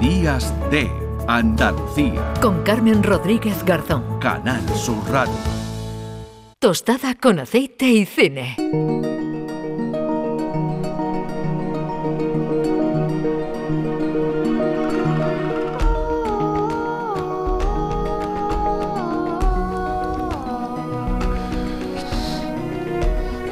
Días de Andalucía. Con Carmen Rodríguez Garzón. Canal Sur Radio. Tostada con aceite y cine.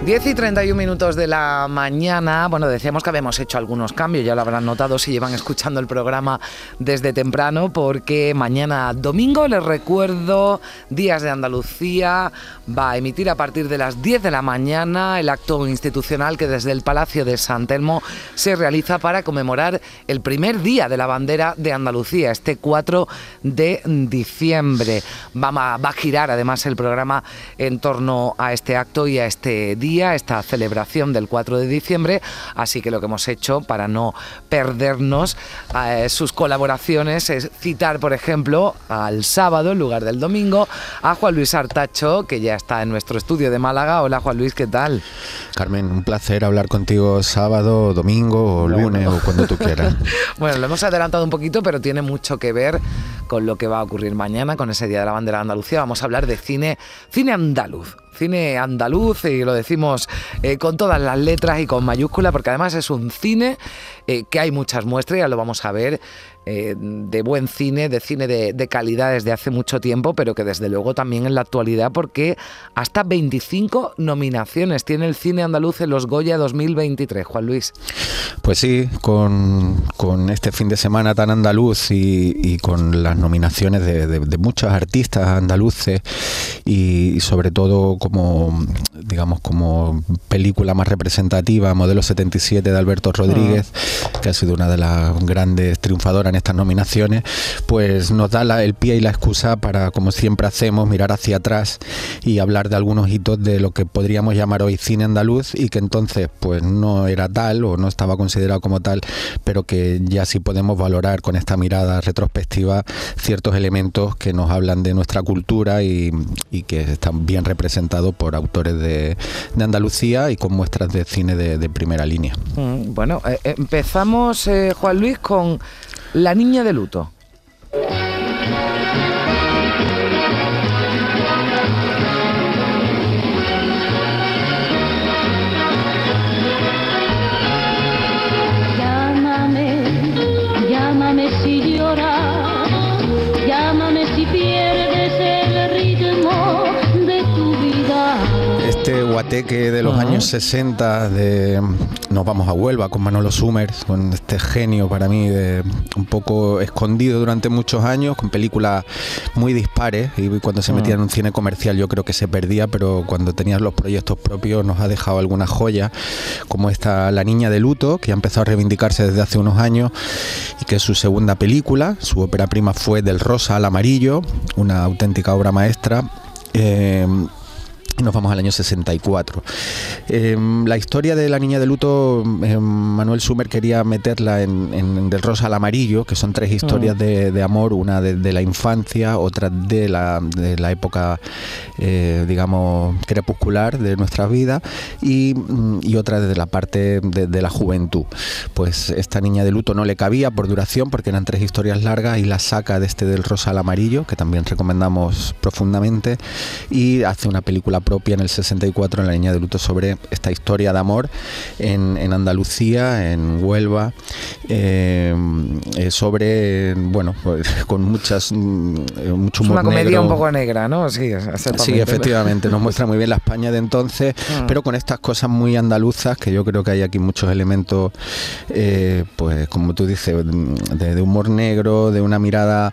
10 y 31 minutos de la mañana. Bueno, decíamos que habíamos hecho algunos cambios, ya lo habrán notado si llevan escuchando el programa desde temprano, porque mañana domingo, les recuerdo, Días de Andalucía va a emitir a partir de las 10 de la mañana el acto institucional que desde el Palacio de San Telmo se realiza para conmemorar el primer día de la bandera de Andalucía, este 4 de diciembre. Va a, va a girar además el programa en torno a este acto y a este día esta celebración del 4 de diciembre, así que lo que hemos hecho para no perdernos eh, sus colaboraciones es citar, por ejemplo, al sábado en lugar del domingo a Juan Luis Artacho, que ya está en nuestro estudio de Málaga. Hola Juan Luis, ¿qué tal? Carmen, un placer hablar contigo sábado, domingo o lunes o cuando tú quieras. bueno, lo hemos adelantado un poquito, pero tiene mucho que ver con lo que va a ocurrir mañana, con ese Día de la Bandera de Andalucía. Vamos a hablar de cine, cine andaluz cine andaluz y lo decimos eh, con todas las letras y con mayúscula porque además es un cine eh, que hay muchas muestras, ya lo vamos a ver, eh, de buen cine, de cine de, calidad desde hace mucho tiempo, pero que desde luego también en la actualidad, porque hasta 25 nominaciones tiene el cine andaluz en los Goya 2023. Juan Luis. Pues sí, con, este fin de semana tan andaluz y, con las nominaciones de, muchos artistas andaluces y, sobre todo como, digamos, como película más representativa, Modelo 77 de Alberto Rodríguez, ah. que ha sido una de las grandes triunfadoras en estas nominaciones, pues nos da el pie y la excusa para, como siempre hacemos, mirar hacia atrás y hablar de algunos hitos de lo que podríamos llamar hoy cine andaluz y que entonces pues no era tal o no estaba considerado como tal, pero que ya sí podemos valorar con esta mirada retrospectiva ciertos elementos que nos hablan de nuestra cultura y, que están bien representados por autores de, Andalucía y con muestras de cine de, primera línea. Mm, bueno, eh, empezamos, eh, Juan Luis, con la niña de luto. Guateque de los años 60 de Nos vamos a Huelva con Manolo Summers, con este genio para mí de un poco escondido durante muchos años, con películas muy dispares y cuando se metía en un cine comercial yo creo que se perdía, pero cuando tenía los proyectos propios nos ha dejado algunas joyas, como esta La Niña de Luto, que ha empezado a reivindicarse desde hace unos años y que es su segunda película, su ópera prima fue Del Rosa al Amarillo, una auténtica obra maestra. Eh, nos vamos al año 64. Em, la historia de la niña de luto, em, Manuel Sumer quería meterla en, Del Rosa al Amarillo, que son tres historias mm. de, amor, una de, la infancia, otra de la, de la época, eh, digamos, crepuscular de nuestra vida y, mm, y otra de la parte de, la juventud. Pues esta niña de luto no le cabía por duración, porque eran tres historias largas y la saca de este Del Rosa al Amarillo, que también recomendamos profundamente, y hace una película propia en el 64 en la Niña de Luto sobre esta historia de amor en, Andalucía, en Huelva, eh, eh, sobre, bueno, pues, con muchas, mm, eh, mucho humor Es una comedia un poco negra, ¿no? Sí, sí efectivamente, nos muestra muy bien la España de entonces, mm. pero con estas cosas muy andaluzas, que yo creo que hay aquí muchos elementos, pues como tú dices, de, humor negro, de una mirada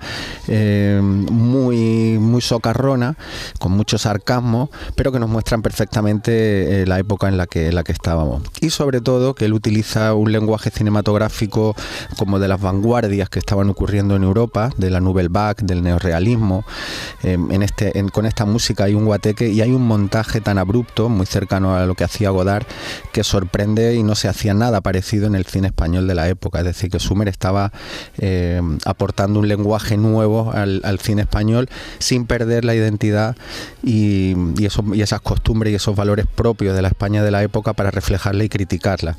muy, muy socarrona, con mucho sarcasmo, pero que nos muestran perfectamente eh, la época en la, que, la que estábamos. Y sobre todo que él utiliza un lenguaje cinematográfico como de las vanguardias que estaban ocurriendo en Europa, de la Nouvelle Vague, del neorrealismo. Em, en este, con esta música hay un guateque y hay un montaje tan abrupto, muy cercano a lo que hacía Godard, que sorprende y no se hacía nada parecido en el cine español de la época. Es decir, que Sumer estaba em, aportando un lenguaje nuevo al, cine español sin perder la identidad y, y eso y esas costumbres y esos valores propios de la España de la época para reflejarla y criticarla.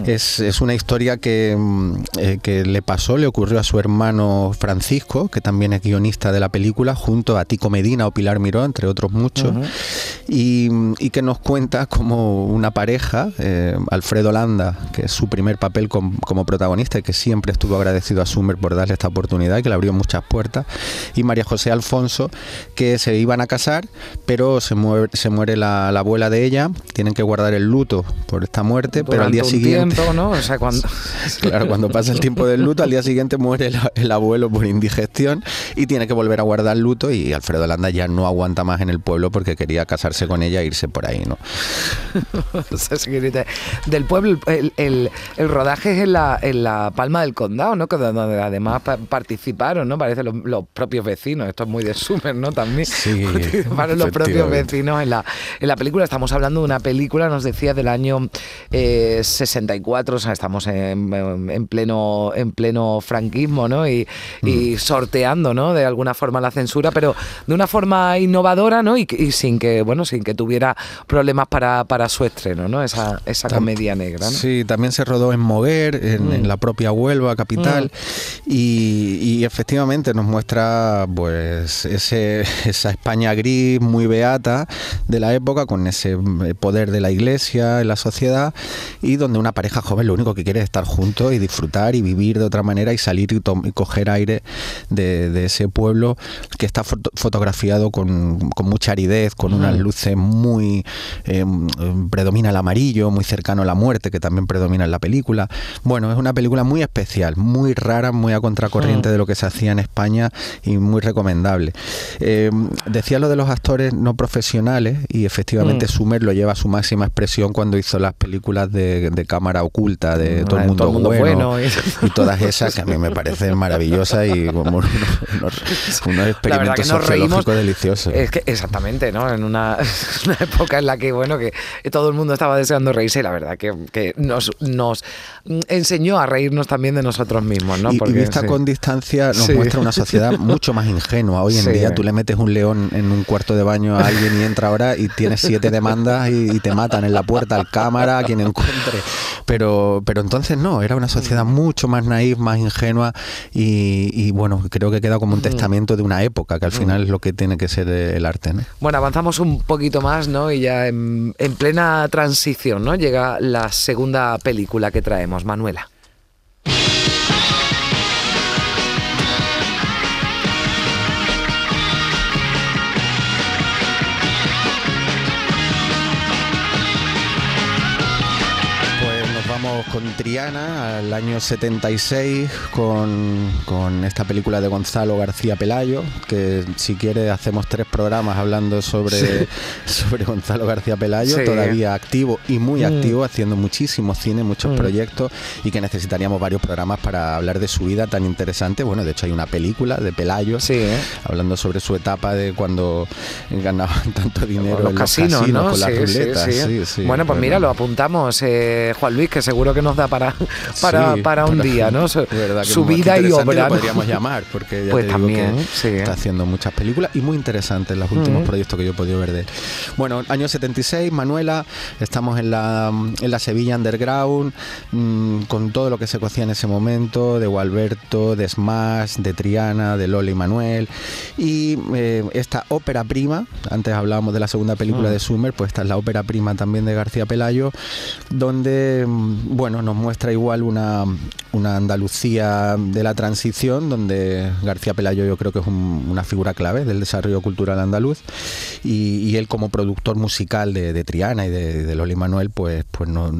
Mm. Es, es, una historia que, mm, eh, que le pasó, le ocurrió a su hermano Francisco, que también es guionista de la película, junto a Tico Medina o Pilar Miró, entre otros muchos, y, y, que nos cuenta como una pareja, eh, Alfredo Landa, que es su primer papel como protagonista y que siempre estuvo agradecido a Sumer por darle esta oportunidad, que le abrió muchas puertas, y María José Alfonso, que se iban a casar, pero se muere, se muere la, abuela de ella, tienen que guardar el luto por esta muerte, pero al día siguiente... ¿no? O sea, cuando... claro, cuando pasa el tiempo del luto, al día siguiente muere el, abuelo por indigestión y tiene que volver a guardar el luto y Alfredo Landa ya no aguanta más en el pueblo porque quería casarse con ella e irse por ahí, ¿no? del pueblo, el, el, el, rodaje es en la, en la Palma del Condado, ¿no? Donde además participaron, ¿no? Parece los, los propios vecinos, esto es muy de Sumer, ¿no? También sí, participaron los propios vecinos en la, en la película. Estamos hablando de una película, nos decía, del año 64, eh, o sea, estamos en, en, pleno, en pleno franquismo, ¿no? Y, y, mm. sorteando, ¿no? De alguna forma la censura, pero de una forma innovadora, ¿no? Y, y sin que, bueno, sin que tuviera problemas para, para su estreno, ¿no? Esa, esa comedia negra, ¿no? Sí, también se rodó en Moguer, en, mm. la propia Huelva, capital, mm. y, y, efectivamente nos muestra, pues, ese, esa España gris, muy beata de la época, con ese eh, poder de la iglesia en la sociedad, y donde una pareja joven lo único que quiere es estar juntos y disfrutar y vivir de otra manera y salir y, coger aire de, ese pueblo que está fotografiado con, mucha aridez, con unas luces muy... Eh, predomina el amarillo, muy cercano a la muerte, que también predomina en la película. Bueno, es una película muy especial, muy rara, muy a contracorriente de lo que se hacía en España y muy recomendable. Eh, decía lo de los actores no profesionales y efectivamente mm. Sumer lo lleva a su máxima expresión cuando hizo las películas de, cámara oculta, de todo el mundo, bueno, y... todas esas que a mí me parecen maravillosas y como unos, experimentos sociológicos deliciosos. Es que exactamente, ¿no? En una, una, época en la que, bueno, que todo el mundo estaba deseando reírse y la verdad que, que nos, nos enseñó a reírnos también de nosotros mismos, ¿no? Porque, y vista con distancia nos muestra una sociedad mucho más ingenua. Hoy en día tú le metes un león en un cuarto de baño a alguien y entra ahora y tienes siete demandas y, te matan en la puerta al cámara, a quien encuentre. Pero, pero entonces no, era una sociedad mucho más naif, más ingenua y, bueno, creo que queda como un mm. testamento de una época, que al mm. final es lo que tiene que ser el arte. ¿no? Bueno, avanzamos un poquito más, ¿no? Y ya en, en plena transición, ¿no? Llega la segunda película que traemos, Manuela. Con Triana al año 76 con, con, esta película de Gonzalo García Pelayo, que si quiere hacemos tres programas hablando sobre, sobre Gonzalo García Pelayo, todavía activo y muy mm. activo, haciendo muchísimo cine, muchos mm. proyectos y que necesitaríamos varios programas para hablar de su vida tan interesante. Bueno, de hecho hay una película de Pelayo ¿eh? hablando sobre su etapa de cuando ganaban tanto dinero los en casinos, los ¿no? con las ruletas. bueno, pues mira, lo apuntamos, eh, Juan Luis, que seguro que nos da para, para, para un día, ¿no? Su, vida y obra. podríamos llamar, porque ya pues también, está haciendo muchas películas y muy interesantes los últimos proyectos que yo he podido ver de él. Bueno, año 76, Manuela, estamos en la, en la Sevilla Underground, mm, con todo lo que se cocía en ese momento, de Gualberto, de Smash, de Triana, de Lola y Manuel, y eh, esta ópera prima, antes hablábamos de la segunda película de Summer, pues esta es la ópera prima también de García Pelayo, donde, mm, bueno, nos muestra igual una, una Andalucía de la transición, donde García Pelayo yo creo que es una figura clave del desarrollo cultural andaluz, y, él como productor musical de, Triana y de, de, Loli Manuel, pues, pues no,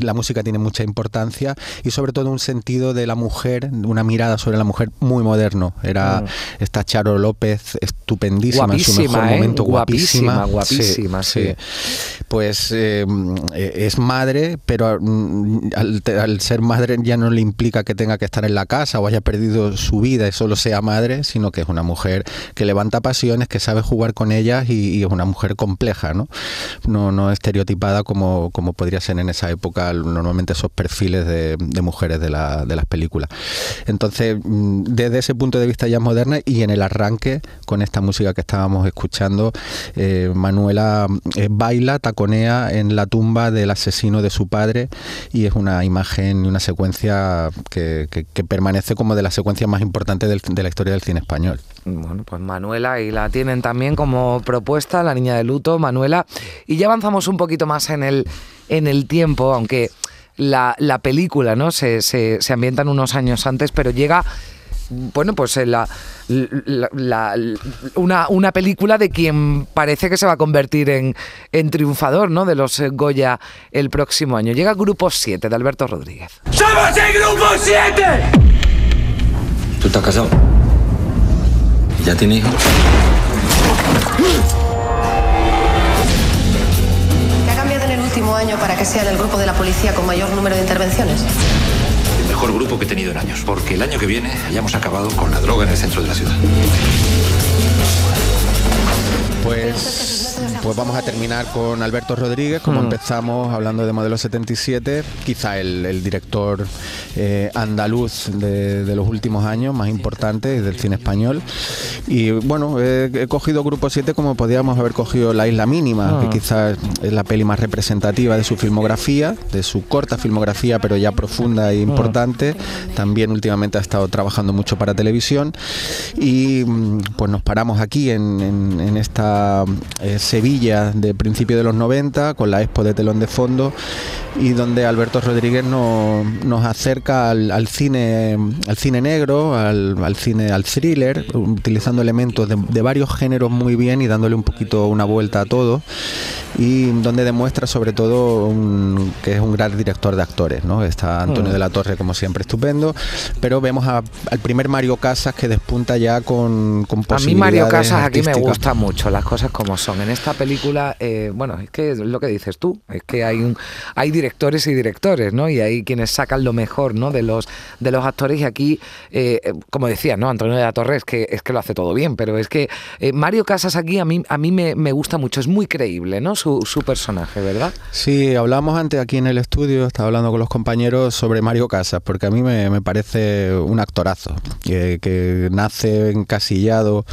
la música tiene mucha importancia y sobre todo un sentido de la mujer, una mirada sobre la mujer muy moderno. Era mm. esta Charo López estupendísima en su mejor ¿eh? momento, guapísima. Guapísima, sí. Pues eh, es madre, pero al, ser madre ya no le implica que tenga que estar en la casa o haya perdido su vida y solo sea madre, sino que es una mujer que levanta pasiones, que sabe jugar con ellas y, es una mujer compleja, ¿no? No, no estereotipada como, como podría ser en esa época normalmente esos perfiles de, mujeres de, la, de las películas. Entonces, mm, desde ese punto de vista ya moderna y en el arranque con esta música que estábamos escuchando, eh, Manuela eh, baila, taconea en la tumba del asesino de su padre y es una imagen y una secuencia que, permanece como de las secuencias más importantes de la historia del cine español. Bueno, pues Manuela, y la tienen también como propuesta, La Niña de Luto, Manuela. Y ya avanzamos un poquito más en el, en el tiempo, aunque la, la película ¿no? Se, se, se ambientan unos años antes, pero llega bueno, pues la, una, una, película de quien parece que se va a convertir en, en triunfador ¿no? de los eh, Goya el próximo año. Llega Grupo 7 de Alberto Rodríguez. ¡Somos el Grupo 7! ¿Tú estás casado? ¿Ya tienes hijos? ¿Qué ha cambiado en el último año para que sea el grupo de la policía con mayor número de intervenciones? Mejor grupo que he tenido en años, porque el año que viene hayamos acabado con la droga en el centro de la ciudad. Pues, pues vamos a terminar con Alberto Rodríguez, como mm. empezamos hablando de Modelo 77, quizá el, director eh, andaluz de, los últimos años, más importante del cine español. Y bueno, he cogido Grupo 7 como podíamos haber cogido La Isla Mínima, que ah. quizás es la peli más representativa de su filmografía, de su corta filmografía, pero ya profunda e importante. También últimamente ha estado trabajando mucho para televisión. Y mm, pues nos paramos aquí en esta eh, Sevilla de principio de los 90 con la Expo de telón de fondo y donde Alberto Rodríguez nos acerca al, cine al cine negro, al, cine al thriller, utilizando elementos de, varios géneros muy bien y dándole un poquito una vuelta a todo y donde demuestra sobre todo que es un gran director de actores, ¿no? Está Antonio de la Torre como siempre estupendo, pero vemos al primer Mario Casas que despunta ya con, con A mí Mario Casas aquí me gusta mucho, las cosas como son. En esta película, eh, bueno, es que es lo que dices tú, es que hay un hay directores y directores, ¿no? Y hay quienes sacan lo mejor, ¿no? De los de los actores y aquí, eh, como decía, ¿no? Antonio de la Torre que es que lo hace todo bien, pero es que eh, Mario Casas aquí a mí a mí me, me gusta mucho, es muy creíble, ¿no? su, personaje, ¿verdad? Sí, hablamos antes aquí en el estudio, estaba hablando con los compañeros sobre Mario Casas, porque a mí me, parece un actorazo, que, nace encasillado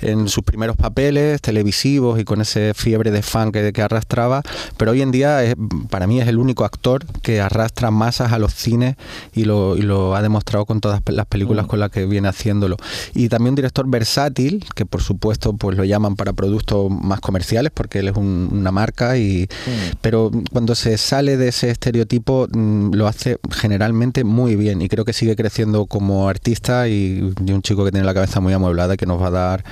en sus primeros papeles televisivos y con ese fiebre de fan que, arrastraba, pero hoy en día es, para mí es el único actor que arrastra masas a los cines y lo, y lo ha demostrado con todas las películas mm. con las que viene haciéndolo. Y también un director versátil, que por supuesto pues lo llaman para productos más comerciales, porque él es un, marca, y, mm. pero cuando se sale de ese estereotipo mm, lo hace generalmente muy bien y creo que sigue creciendo como artista y, un chico que tiene la cabeza muy amueblada que nos va a dar,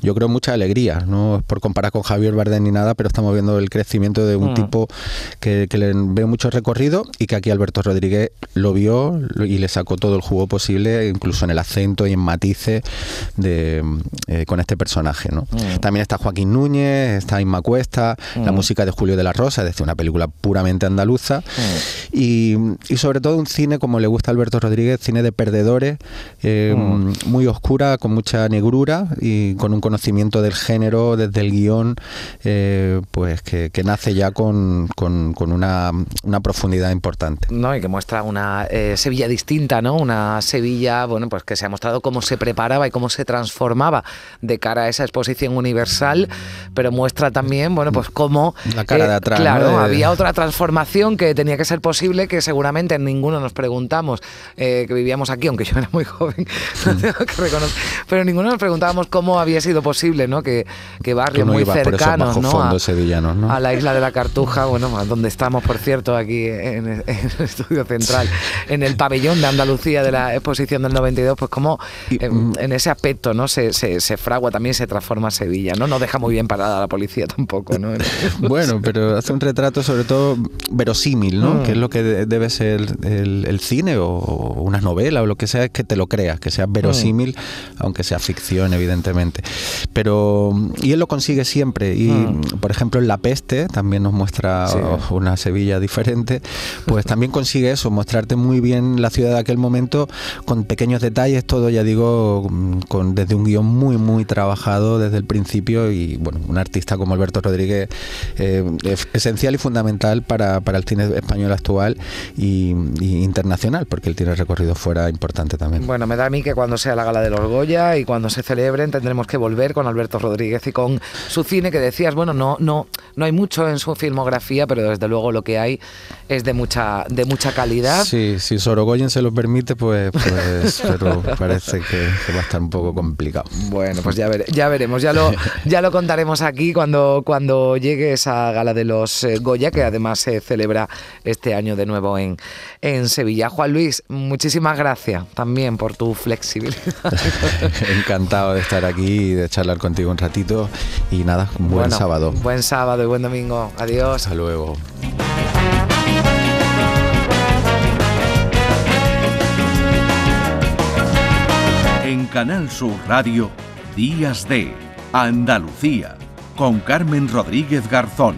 yo creo, mucha alegría. No por comparar con Javier Ni nada, pero estamos viendo el crecimiento de un mm. tipo que, le veo mucho recorrido y que aquí Alberto Rodríguez lo vio y le sacó todo el jugo posible, incluso en el acento y en matices de, eh, con este personaje. ¿no? También está Joaquín Núñez, está Inma Cuesta, la mm. música de Julio de la Rosa, es decir, una película puramente andaluza. Mm. Y, sobre todo un cine, como le gusta a Alberto Rodríguez, cine de perdedores, eh, mm. muy oscura, con mucha negrura y con un conocimiento del género desde el guion, eh, pues que, nace ya con, una, profundidad importante. No, y que muestra una eh, Sevilla distinta, ¿no? Una Sevilla, bueno, pues que se ha mostrado cómo se preparaba y cómo se transformaba de cara a esa exposición universal, pero muestra también, bueno, pues cómo la cara de atrás. Claro, había otra transformación que tenía que ser posible que seguramente ninguno nos preguntamos, eh, que vivíamos aquí, aunque yo era muy joven, pero ninguno nos preguntábamos cómo había sido posible, ¿no? Que, que barrios muy cercanos, ¿no? A, la isla de la Cartuja, bueno, donde estamos, por cierto, aquí en, el estudio central, en el pabellón de Andalucía de la exposición del 92, pues como mm, en, ese aspecto, ¿no? Se, se, se, fragua también, se transforma Sevilla, ¿no? No deja muy bien parada la policía tampoco, ¿no? bueno, pero hace un retrato sobre todo verosímil, ¿no? Mm. Que es lo que debe ser el, cine o, una novela o lo que sea, es que te lo creas, que sea verosímil, mm. aunque sea ficción, evidentemente. Pero, y él lo consigue siempre, y, y, por ejemplo, en La Peste también nos muestra una Sevilla diferente, pues también consigue eso, mostrarte muy bien la ciudad de aquel momento con pequeños detalles, todo, ya digo, con, desde un guion muy, muy trabajado desde el principio y, bueno, un artista como Alberto Rodríguez eh, es esencial y fundamental para, para, el cine español actual y, internacional, porque él tiene recorrido fuera importante también. Bueno, me da a mí que cuando sea la gala de los Goya y cuando se celebren tendremos que volver con Alberto Rodríguez y con su cine que decías, bueno, no, no, no hay mucho en su filmografía, pero desde luego lo que hay es de mucha, de mucha calidad. Sí, si Sorogoyen se lo permite, pues, pues pero parece que, va a estar un poco complicado. Bueno, pues ya, ya veremos, ya lo, ya lo contaremos aquí cuando, cuando llegue esa gala de los eh, Goya, que además se celebra este año de nuevo en, en Sevilla. Juan Luis, muchísimas gracias también por tu flexibilidad. Encantado de estar aquí y de charlar contigo un ratito. Y nada, un buen sábado. Buen sábado y buen domingo. Adiós. Hasta luego. En Canal Sur Radio, Días de Andalucía, con Carmen Rodríguez Garzón.